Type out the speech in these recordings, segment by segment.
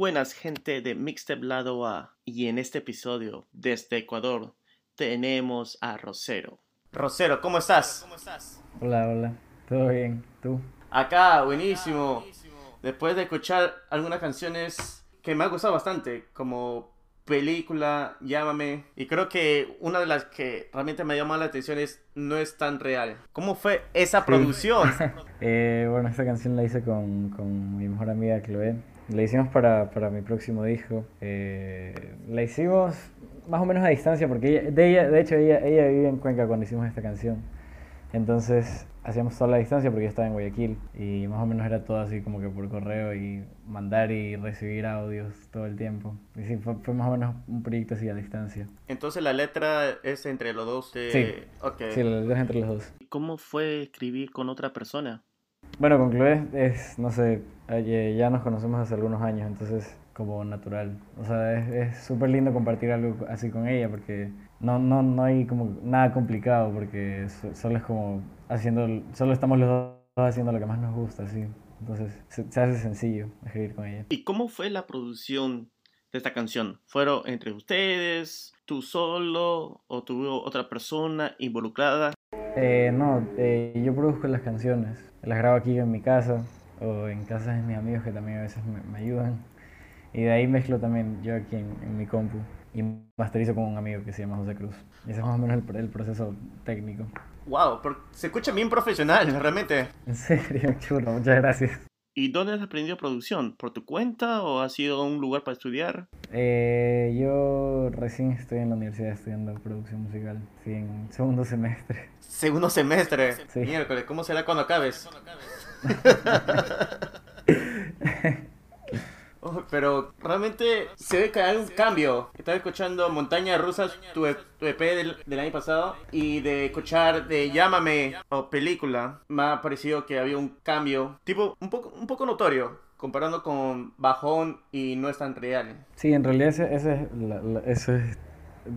buenas gente de Mixtape Lado A y en este episodio desde Ecuador tenemos a Rosero. Rosero, ¿cómo estás? Hola, hola. ¿Todo bien? ¿Tú? Acá, buenísimo. Después de escuchar algunas canciones que me ha gustado bastante, como película, Llámame, y creo que una de las que realmente me llamó la atención es No es tan real. ¿Cómo fue esa producción? Eh, bueno, esta canción la hice con, con mi mejor amiga Chloe. La hicimos para, para mi próximo disco. Eh, la hicimos más o menos a distancia porque ella, de, ella, de hecho ella, ella vivía en Cuenca cuando hicimos esta canción. Entonces hacíamos toda la distancia porque yo estaba en Guayaquil y más o menos era todo así como que por correo y mandar y recibir audios todo el tiempo. Y sí, fue, fue más o menos un proyecto así a distancia. Entonces la letra es entre los dos. eh, Sí. ok. Sí, la letra es entre los dos. ¿Cómo fue escribir con otra persona? Bueno, con Chloe es, no sé, eh, ya nos conocemos hace algunos años, entonces como natural. O sea, es súper lindo compartir algo así con ella porque no, no, no hay como nada complicado porque so- solo es como haciendo, solo estamos los dos haciendo lo que más nos gusta, así. Entonces se, se hace sencillo escribir con ella. ¿Y cómo fue la producción de esta canción? ¿Fueron entre ustedes, tú solo o tuvo otra persona involucrada? Eh, no, eh, yo produzco las canciones, las grabo aquí en mi casa o en casas de mis amigos que también a veces me, me ayudan. Y de ahí mezclo también yo aquí en, en mi compu y masterizo con un amigo que se llama José Cruz. Y ese es más o menos el proceso técnico. Wow, pero se escucha bien profesional, realmente. En serio, chulo, muchas gracias. ¿Y dónde has aprendido producción? ¿Por tu cuenta o ha sido un lugar para estudiar? Eh, yo recién estoy en la universidad estudiando producción musical, sí, en segundo semestre. Segundo semestre. Sí. Miércoles, ¿cómo será cuando acabes? Oh, Pero realmente se ve que hay un cambio. Estaba escuchando Montañas Rusas, tu, E- tu EP del, del año pasado, y de escuchar de Llámame o película, me ha parecido que había un cambio, tipo un poco, un poco notorio, comparando con Bajón y No es tan real. Sí, en realidad ese, ese es, la- la- eso es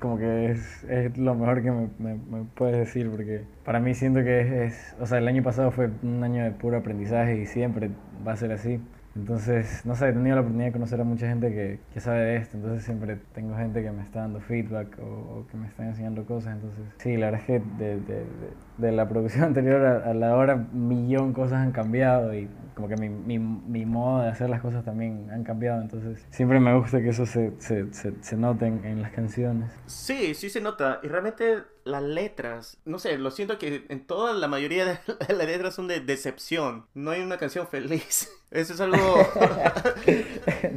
como que es, es lo mejor que me, me, me puedes decir, porque para mí siento que es, es- o sea, el año pasado fue un año de puro aprendizaje y siempre va a ser así. Entonces, no sé, he tenido la oportunidad de conocer a mucha gente que, que sabe de esto, entonces siempre tengo gente que me está dando feedback o, que me está enseñando cosas, entonces sí, la verdad es que de, de, de, de la producción anterior a, a la hora, millón cosas han cambiado y como que mi, mi, mi modo de hacer las cosas también han cambiado, entonces siempre me gusta que eso se, se, se, se note en, en las canciones. Sí, sí se nota. Y realmente las letras, no sé, lo siento que en toda la mayoría de las letras son de decepción. No hay una canción feliz. Eso es algo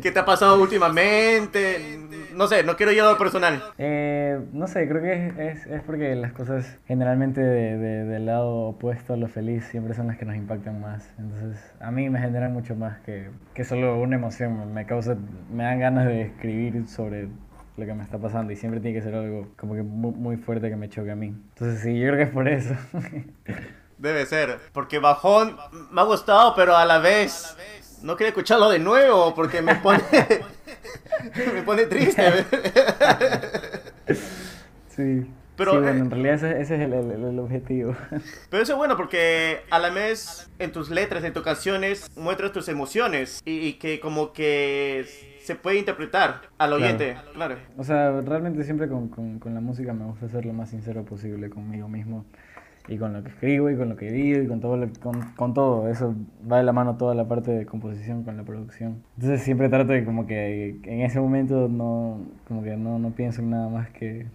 que te ha pasado últimamente. No sé, no quiero ir a lo personal. Eh, no sé, creo que es, es, es porque las cosas generalmente de, de- del lado opuesto a lo feliz siempre son las que nos impactan más. Entonces, a mí me generan mucho más que, que solo una emoción. Me, me causa, me dan ganas de escribir sobre lo que me está pasando y siempre tiene que ser algo como que muy, muy fuerte que me choque a mí. Entonces, sí, yo creo que es por eso. Debe ser. Porque Bajón me ha gustado, pero a la vez no quiero escucharlo de nuevo porque me pone, me pone triste. sí. Pero, sí, bueno, eh, en realidad ese, ese es el, el- el objetivo. Pero eso es bueno porque a la vez en tus letras, en tus canciones, muestras tus emociones y, y que como que se puede interpretar al Claro. oyente. Claro. O sea, realmente siempre con, con, con la música me gusta ser lo más sincero posible conmigo mismo y con lo que escribo y con lo que digo y con todo, lo- con, con todo. Eso va de la mano toda la parte de composición con la producción. Entonces siempre trato de como que en ese momento no, como que no, no pienso en nada más que,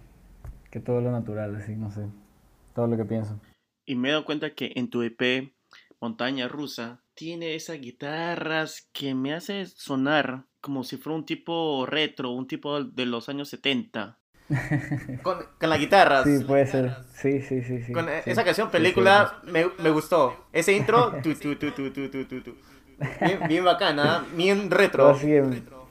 que todo lo natural, así, no sé, todo lo que pienso. Y me he dado cuenta que en tu EP, Montaña Rusa, tiene esas guitarras que me hace sonar como si fuera un tipo retro, un tipo de los años 70. con, con las guitarras. Sí, puede ser. Sí, sí, sí. sí con sí, esa canción, película, sí, me, me, gustó. Ese intro, tu, tu, tu, bien, bien, bacana, bien retro. Así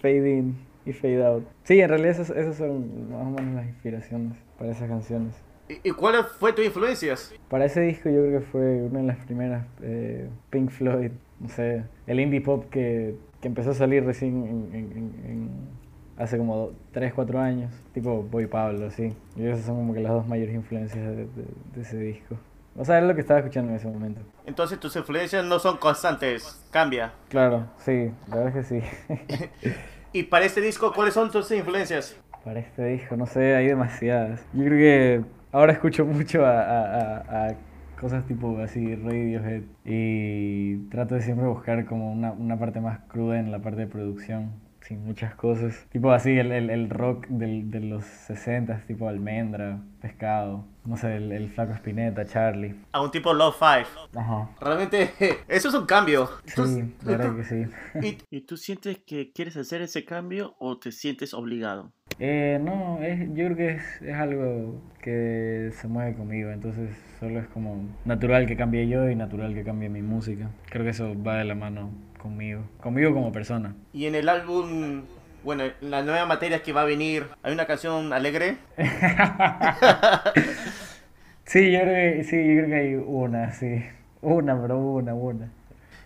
fade in y fade out. Sí, en realidad esas, esas son más o menos las inspiraciones para esas canciones. ¿Y, y cuál fue tu influencias? Para ese disco yo creo que fue una de las primeras, eh, Pink Floyd, no sé, el indie pop que, que empezó a salir recién en, en- en- hace como 3, 4 años, tipo Boy Pablo, así. Y esas son como que las dos mayores influencias de, de- de ese disco. O sea, es lo que estaba escuchando en ese momento. Entonces tus influencias no son constantes, cambia. Claro, sí, la verdad es que sí. Y para este disco, ¿cuáles son tus influencias? Para este disco, no sé, hay demasiadas. Yo creo que ahora escucho mucho a, a, a, cosas tipo así, Radiohead, y trato de siempre buscar como una, una parte más cruda en la parte de producción sin muchas cosas. Tipo así, el, el, el rock del, de los 60, tipo almendra, pescado, no sé, el, el flaco espineta, Charlie. A un tipo low five. Ajá. Realmente, eso es un cambio. Sí, la verdad que sí. ¿Y, ¿Y tú sientes que quieres hacer ese cambio o te sientes obligado? Eh, no, es, yo creo que es, es algo que se mueve conmigo, entonces solo es como natural que cambie yo y natural que cambie mi música. Creo que eso va de la mano conmigo, conmigo como persona. Y en el álbum, bueno, la nueva materia que va a venir, ¿hay una canción alegre? sí, yo creo que, sí, yo creo que hay una, sí. Una, pero una, una.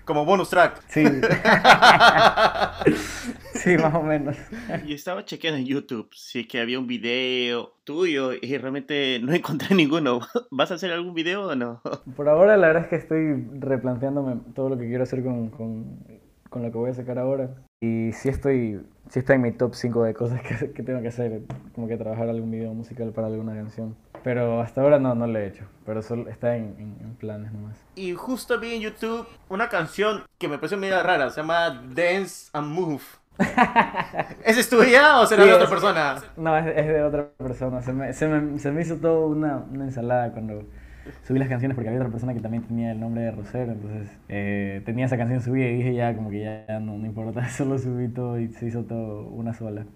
Como bonus track. Sí. sí, más o menos. Y estaba chequeando en YouTube si que había un video tuyo y realmente no encontré ninguno. ¿Vas a hacer algún video o no? Por ahora la verdad es que estoy replanteándome todo lo que quiero hacer con, con, con lo que voy a sacar ahora. Y sí estoy, sí está en mi top 5 de cosas que, que, tengo que hacer, como que trabajar algún video musical para alguna canción. Pero hasta ahora no, no lo he hecho, pero solo está en, en, en planes nomás. Y justo vi en YouTube una canción que me pareció medio rara, se llama Dance and Move. ¿Esa es tuya o será Sí, de otra persona? No, es, es de otra persona. Se me, se me, se me hizo todo una, una ensalada cuando subí las canciones porque había otra persona que también tenía el nombre de Rosero. Entonces eh, tenía esa canción subida y dije ya como que ya, ya no, no importa, solo subí todo y se hizo todo una sola.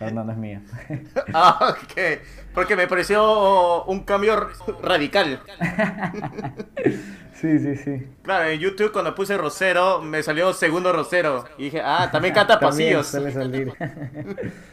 Pero no, no es mía. Ah, ok. Porque me pareció un cambio radical. sí, sí, sí. Claro, en YouTube cuando puse Rosero me salió segundo Rosero. Y dije, ah, también canta También pasillos. suele salir.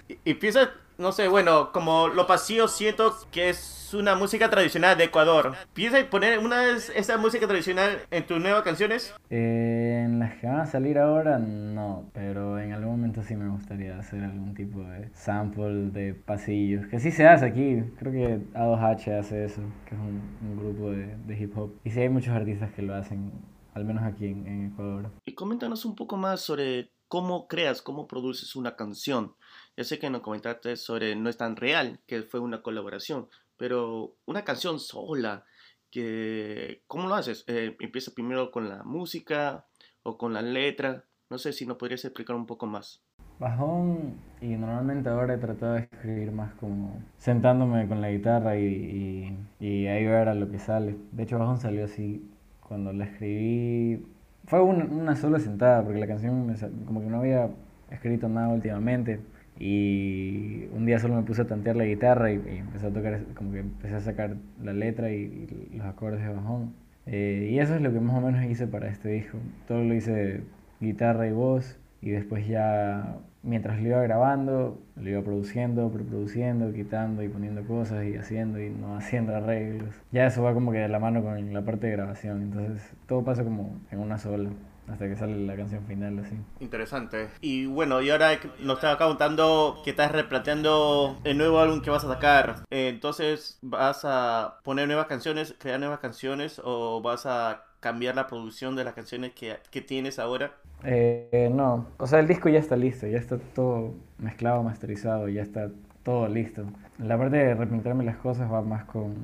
Y, y piensa, no sé, bueno, como los pasillos siento que es una música tradicional de Ecuador. ¿Piensas poner una de esa música tradicional en tus nuevas canciones? Eh, en las que van a salir ahora, no, pero en algún momento sí me gustaría hacer algún tipo de sample de pasillos, que sí se hace aquí, creo que A2H hace eso, que es un, un grupo de, de hip hop, y sí hay muchos artistas que lo hacen, al menos aquí en, en Ecuador. Y coméntanos un poco más sobre cómo creas, cómo produces una canción. Ya sé que nos comentaste sobre No es tan real, que fue una colaboración, pero una canción sola, que ¿cómo lo haces? Eh, ¿Empiezas primero con la música o con la letra? No sé si nos podrías explicar un poco más. Bajón, y normalmente ahora he tratado de escribir más como sentándome con la guitarra y, y, y ahí ver a lo que sale. De hecho, Bajón salió así cuando la escribí. Fue un- una sola sentada, porque la canción me como que no había escrito nada últimamente. Y un día solo me puse a tantear la guitarra y, y empecé a tocar, como que empecé a sacar la letra y, y los acordes de bajón. Eh, y eso es lo que más o menos hice para este disco. Todo lo hice guitarra y voz. Y después ya, mientras lo iba grabando, lo iba produciendo, preproduciendo, quitando y poniendo cosas y haciendo y no haciendo arreglos. Ya eso va como que de la mano con la parte de grabación. Entonces todo pasa como en una sola, hasta que sale la canción final así. Interesante. Y bueno, y ahora nos estaba contando que estás replanteando el nuevo álbum que vas a sacar. Eh, Entonces, ¿vas a poner nuevas canciones, crear nuevas canciones o vas a cambiar la producción de las canciones que, que tienes ahora? Eh, no, o sea, el disco ya está listo, ya está todo mezclado, masterizado, ya está todo listo. La parte de replantearme las cosas va más con,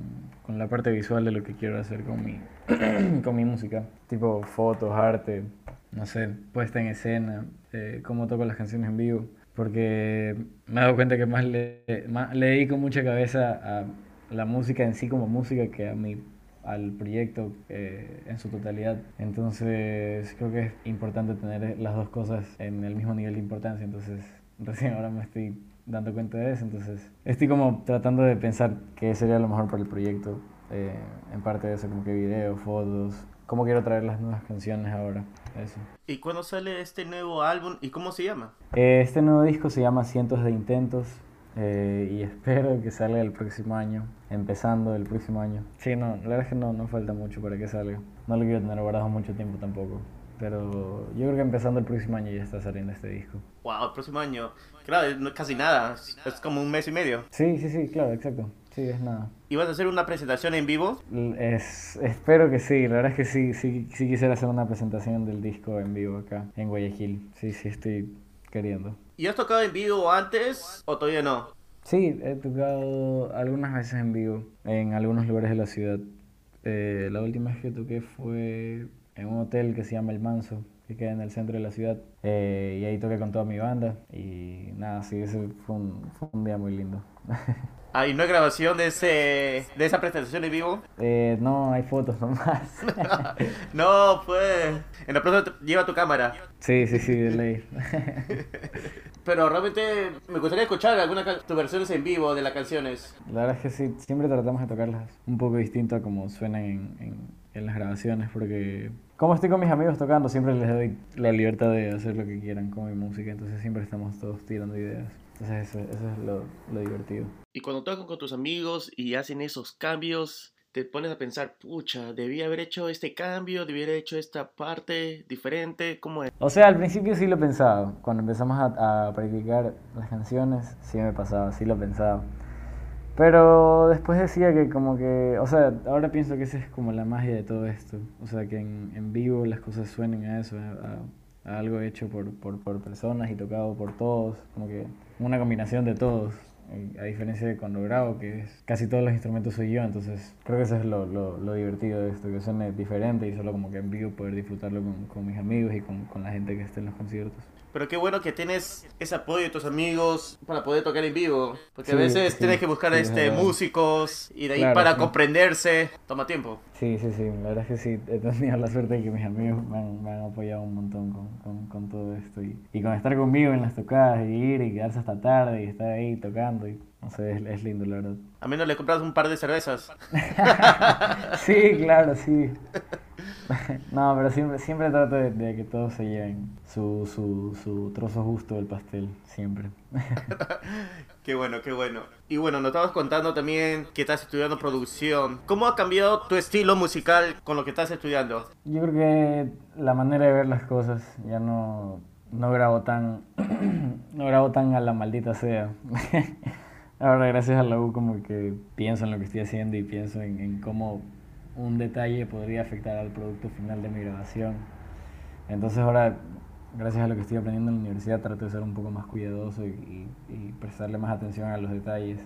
con la parte visual de lo que quiero hacer con mi, con mi música. Tipo fotos, arte, no sé, puesta en escena, eh, cómo toco las canciones en vivo. Porque me he dado cuenta que más le, más le dedico mucha cabeza a la música en sí como música que a mi al proyecto eh, en su totalidad. Entonces creo que es importante tener las dos cosas en el mismo nivel de importancia. Entonces recién ahora me estoy dando cuenta de eso. Entonces estoy como tratando de pensar qué sería lo mejor para el proyecto. Eh, en parte de eso, como que videos, fotos, cómo quiero traer las nuevas canciones ahora. Eso. ¿Y cuándo sale este nuevo álbum y cómo se llama? Eh, Este nuevo disco se llama Cientos de Intentos eh, y espero que salga el próximo año, empezando el próximo año. Sí, no, la verdad es que no, no falta mucho para que salga. No lo quiero tener guardado mucho tiempo tampoco. Pero yo creo que empezando el próximo año ya está saliendo este disco. Wow, el próximo año. Claro, no es casi nada. Es como un mes y medio. Sí, sí, sí, claro, exacto. Sí, es nada. ¿Y vas a hacer una presentación en vivo? Es, espero que sí, la verdad es que sí, sí, sí quisiera hacer una presentación del disco en vivo acá, en Guayaquil. Sí, sí, estoy queriendo. ¿Y has tocado en vivo antes o todavía no? Sí, he tocado algunas veces en vivo en algunos lugares de la ciudad. Eh, la última vez que toqué fue en un hotel que se llama El Manso, que queda en el centro de la ciudad. Eh, y ahí toqué con toda mi banda. Y nada, sí, ese fue un, fue un día muy lindo. Ah, ¿y no hay grabación de, ese, de esa presentación en vivo? Eh, no, hay fotos nomás. no, pues. En la próxima lleva tu cámara. Sí, sí, sí, de ley. Pero realmente me gustaría escuchar algunas tus versiones en vivo de las canciones. La verdad es que sí, siempre tratamos de tocarlas un poco distinto a como suenan en, en, en las grabaciones, porque como estoy con mis amigos tocando, siempre les doy la libertad de hacer lo que quieran con mi música, entonces siempre estamos todos tirando ideas. Entonces eso, eso es lo, lo divertido. Y cuando tocan con tus amigos y hacen esos cambios, te pones a pensar, pucha, debía haber hecho este cambio, debía haber hecho esta parte diferente, ¿cómo es? O sea, al principio sí lo pensaba, cuando empezamos a, a practicar las canciones, sí me pasaba, sí lo pensaba. Pero después decía que como que, o sea, ahora pienso que esa es como la magia de todo esto. O sea, que en, en vivo las cosas suenen a eso, a, a algo hecho por, por, personas y tocado por todos, como que una combinación de todos. Y A diferencia de cuando grabo, que es, casi todos los instrumentos soy yo, entonces creo que eso es lo, lo, lo divertido de esto, que suene diferente y solo como que en vivo poder disfrutarlo con, con mis amigos y con, con la gente que esté en los conciertos. Pero qué bueno que tienes ese apoyo de tus amigos para poder tocar en vivo. Porque a Sí, veces sí, tienes que buscar sí, este, músicos y de ahí Claro, para comprenderse. Toma tiempo. Sí, sí, sí, la verdad es que sí, he tenido la suerte de que mis amigos me han, me han apoyado un montón con, con, con todo esto y, y con estar conmigo en las tocadas y ir y quedarse hasta tarde y estar ahí tocando y no sé, es, es lindo la verdad. A menos le compras un par de cervezas. Sí, claro, sí. No, pero siempre, siempre trato de, de que todos se lleven su, su, su trozo justo del pastel, siempre. Qué bueno, qué bueno. Y bueno, nos estabas contando también que estás estudiando producción. ¿Cómo ha cambiado tu estilo musical con lo que estás estudiando? Yo creo que la manera de ver las cosas ya no, no grabo tan no grabo tan a la maldita sea. Ahora gracias a la U como que pienso en lo que estoy haciendo y pienso en, en cómo un detalle podría afectar al producto final de mi grabación. Entonces ahora, gracias a lo que estoy aprendiendo en la universidad, trato de ser un poco más cuidadoso y, y- y prestarle más atención a los detalles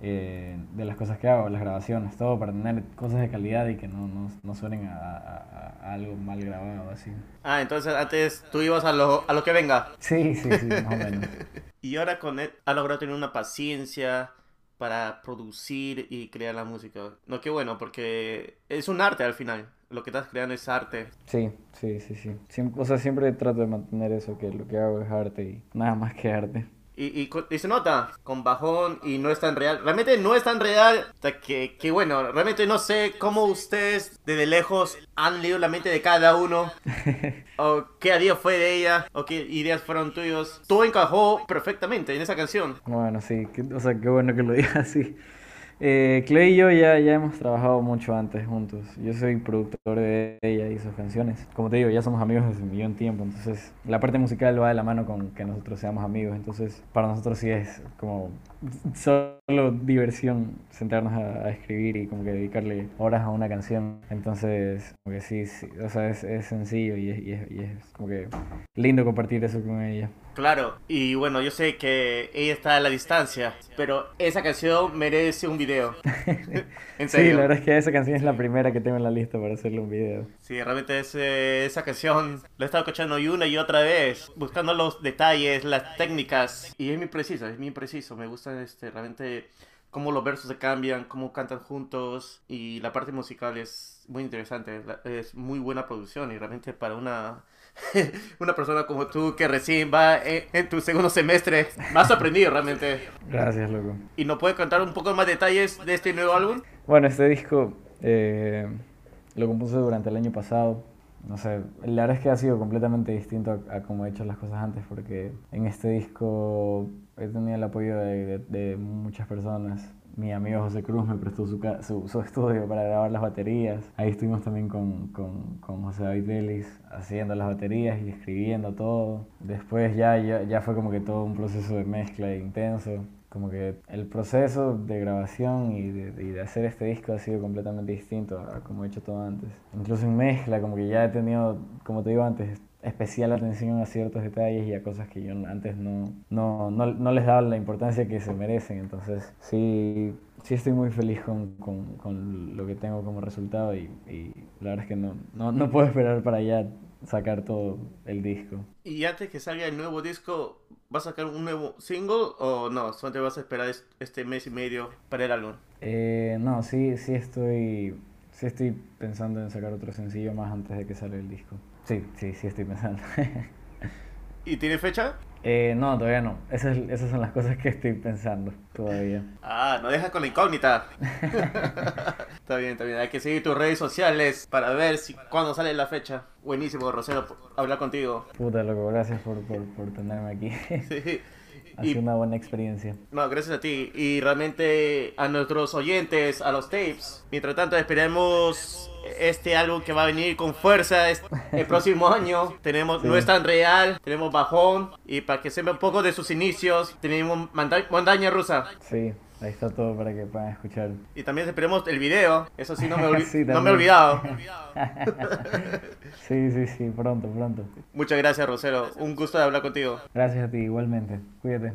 eh, de las cosas que hago, las grabaciones, todo para tener cosas de calidad y que no, no, no suenen a, a- a algo mal grabado así. Ah, entonces antes tú ibas a lo, a lo que venga. Sí, sí, sí, más o menos. Y ahora con él ha logrado tener una paciencia para producir y crear la música. No, qué bueno, porque es un arte al final. Lo que estás creando es arte. Sí, sí, sí, sí. O sea, siempre trato de mantener eso, que lo que hago es arte y nada más que arte. Y, y, y se nota con bajón y no es tan real. Realmente no es tan real. que, que bueno, realmente no sé cómo ustedes desde lejos han leído la mente de cada uno. o qué día fue de ella. O qué ideas fueron tuyos. Todo encajó perfectamente en esa canción. Bueno, sí, o sea, qué bueno que lo digas así. Eh, Clay y yo ya, ya hemos trabajado mucho antes juntos. Yo soy productor de ella y sus canciones. Como te digo, ya somos amigos desde un millón de tiempo. Entonces, la parte musical va de la mano con que nosotros seamos amigos. Entonces, para nosotros sí es como solo diversión sentarnos a, escribir y como que dedicarle horas a una canción. Entonces, como que sí, sí, o sea, es, es sencillo y es, y es como que lindo compartir eso con ella. Claro, y bueno, yo sé que ella está a la distancia, pero esa canción merece un video. en Sí, serio. la verdad es que esa canción es la primera que tengo en la lista para hacerle un video. Sí, realmente ese- esa canción la he estado escuchando y una y otra vez, buscando los detalles, las técnicas. Y es muy preciso, es muy preciso. Me gusta este, realmente cómo los versos se cambian, cómo cantan juntos. Y la parte musical es muy interesante. Es muy buena producción y realmente para una, una persona como tú que recién va en, en tu segundo semestre, me has sorprendido realmente. Gracias, loco. ¿Y nos puede contar un poco más detalles de este nuevo álbum? Bueno, este disco eh, lo compuse durante el año pasado. No sé, la verdad es que ha sido completamente distinto a, a como he hecho las cosas antes, porque en este disco he tenido el apoyo de, de- de muchas personas. Mi amigo José Cruz me prestó su, su, estudio para grabar las baterías. Ahí estuvimos también con, con, con José David Delis haciendo las baterías y escribiendo todo. Después ya, ya, ya fue como que todo un proceso de mezcla intenso. Como que el proceso de grabación y de, y de hacer este disco ha sido completamente distinto a como he hecho todo antes. Incluso en mezcla, como que ya he tenido, como te digo antes, especial atención a ciertos detalles y a cosas que yo antes no, no, no, no les daba la importancia que se merecen. Entonces, sí, sí estoy muy feliz con, con, con lo que tengo como resultado y, y la verdad es que no, no, no puedo esperar para ya sacar todo el disco. Y antes que salga el nuevo disco, ¿vas a sacar un nuevo single o no? ¿Solamente vas a esperar este mes y medio para el álbum? Eh, no, sí, sí estoy, sí estoy pensando en sacar otro sencillo más antes de que salga el disco. Sí, sí, sí estoy pensando. ¿Y tiene fecha? Eh, no, todavía no. Esas, esas son las cosas que estoy pensando todavía. Ah, no dejas con la incógnita. está bien, está bien. Hay que seguir tus redes sociales para ver si cuándo sale la fecha. Buenísimo, Rosero, hablar contigo. Puta, loco, gracias por, por, por tenerme aquí. sí. Ha sido una buena experiencia. No, gracias a ti. Y realmente a nuestros oyentes, a los tapes. Mientras tanto, esperemos este álbum que va a venir con fuerza el próximo año. Tenemos No es tan real, tenemos Bajón. Y para que se vea un poco de sus inicios, tenemos Montaña Rusa. Sí. Ahí está todo para que puedan escuchar. Y también esperemos el video. Eso sí, no me, no me he olvidado. sí, sí, sí, pronto, pronto. Muchas gracias, Rosero. Un gusto de hablar contigo. Gracias a ti, igualmente. Cuídate.